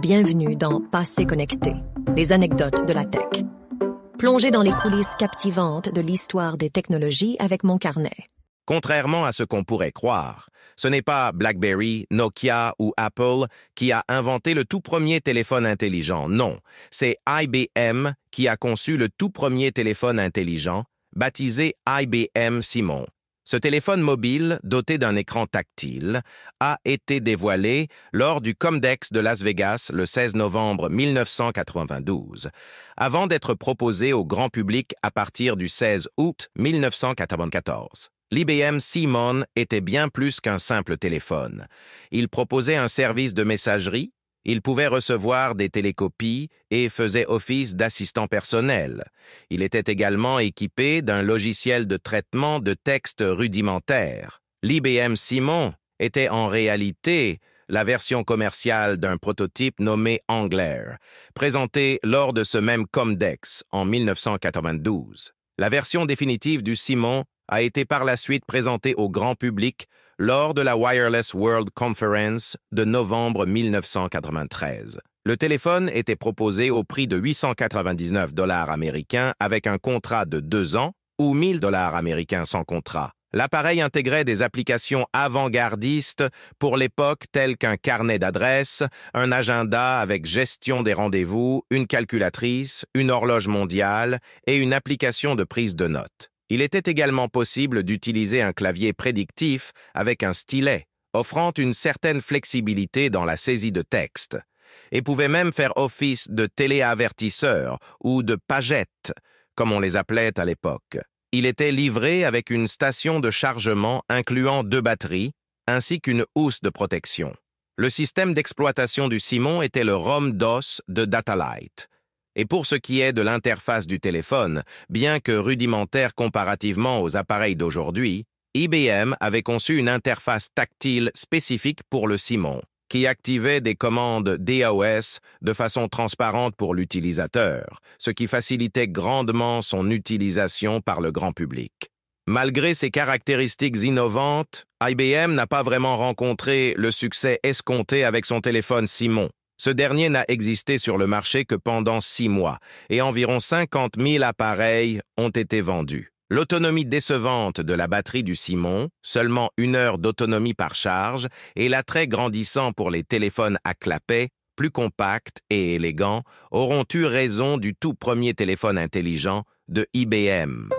Bienvenue dans Passé connecté, les anecdotes de la tech. Plongez dans les coulisses captivantes de l'histoire des technologies avec mon carnet. Contrairement à ce qu'on pourrait croire, ce n'est pas BlackBerry, Nokia ou Apple qui a inventé le tout premier téléphone intelligent, non, c'est IBM qui a conçu le tout premier téléphone intelligent, baptisé IBM Simon. Ce téléphone mobile, doté d'un écran tactile, a été dévoilé lors du Comdex de Las Vegas le 16 novembre 1992, avant d'être proposé au grand public à partir du 16 août 1994. L'IBM Simon était bien plus qu'un simple téléphone. Il proposait un service de messagerie, il pouvait recevoir des télécopies et faisait office d'assistant personnel. Il était également équipé d'un logiciel de traitement de texte rudimentaire. L'IBM Simon était en réalité la version commerciale d'un prototype nommé Angler, présenté lors de ce même Comdex en 1992. La version définitive du Simon a été par la suite présentée au grand public lors de la Wireless World Conference de novembre 1993. Le téléphone était proposé au prix de 899 dollars américains avec un contrat de deux ans ou 1000 dollars américains sans contrat. L'appareil intégrait des applications avant-gardistes pour l'époque telles qu'un carnet d'adresses, un agenda avec gestion des rendez-vous, une calculatrice, une horloge mondiale et une application de prise de notes. Il était également possible d'utiliser un clavier prédictif avec un stylet, offrant une certaine flexibilité dans la saisie de texte, et pouvait même faire office de téléavertisseur ou de pagette, comme on les appelait à l'époque. Il était livré avec une station de chargement incluant deux batteries, ainsi qu'une housse de protection. Le système d'exploitation du Simon était le ROM-DOS de Datalight. Et pour ce qui est de l'interface du téléphone, bien que rudimentaire comparativement aux appareils d'aujourd'hui, IBM avait conçu une interface tactile spécifique pour le Simon, qui activait des commandes DOS de façon transparente pour l'utilisateur, ce qui facilitait grandement son utilisation par le grand public. Malgré ses caractéristiques innovantes, IBM n'a pas vraiment rencontré le succès escompté avec son téléphone Simon, ce dernier n'a existé sur le marché que pendant six mois et environ 50 000 appareils ont été vendus. L'autonomie décevante de la batterie du Simon, seulement une heure d'autonomie par charge, et l'attrait grandissant pour les téléphones à clapet, plus compacts et élégants, auront eu raison du tout premier téléphone intelligent de IBM.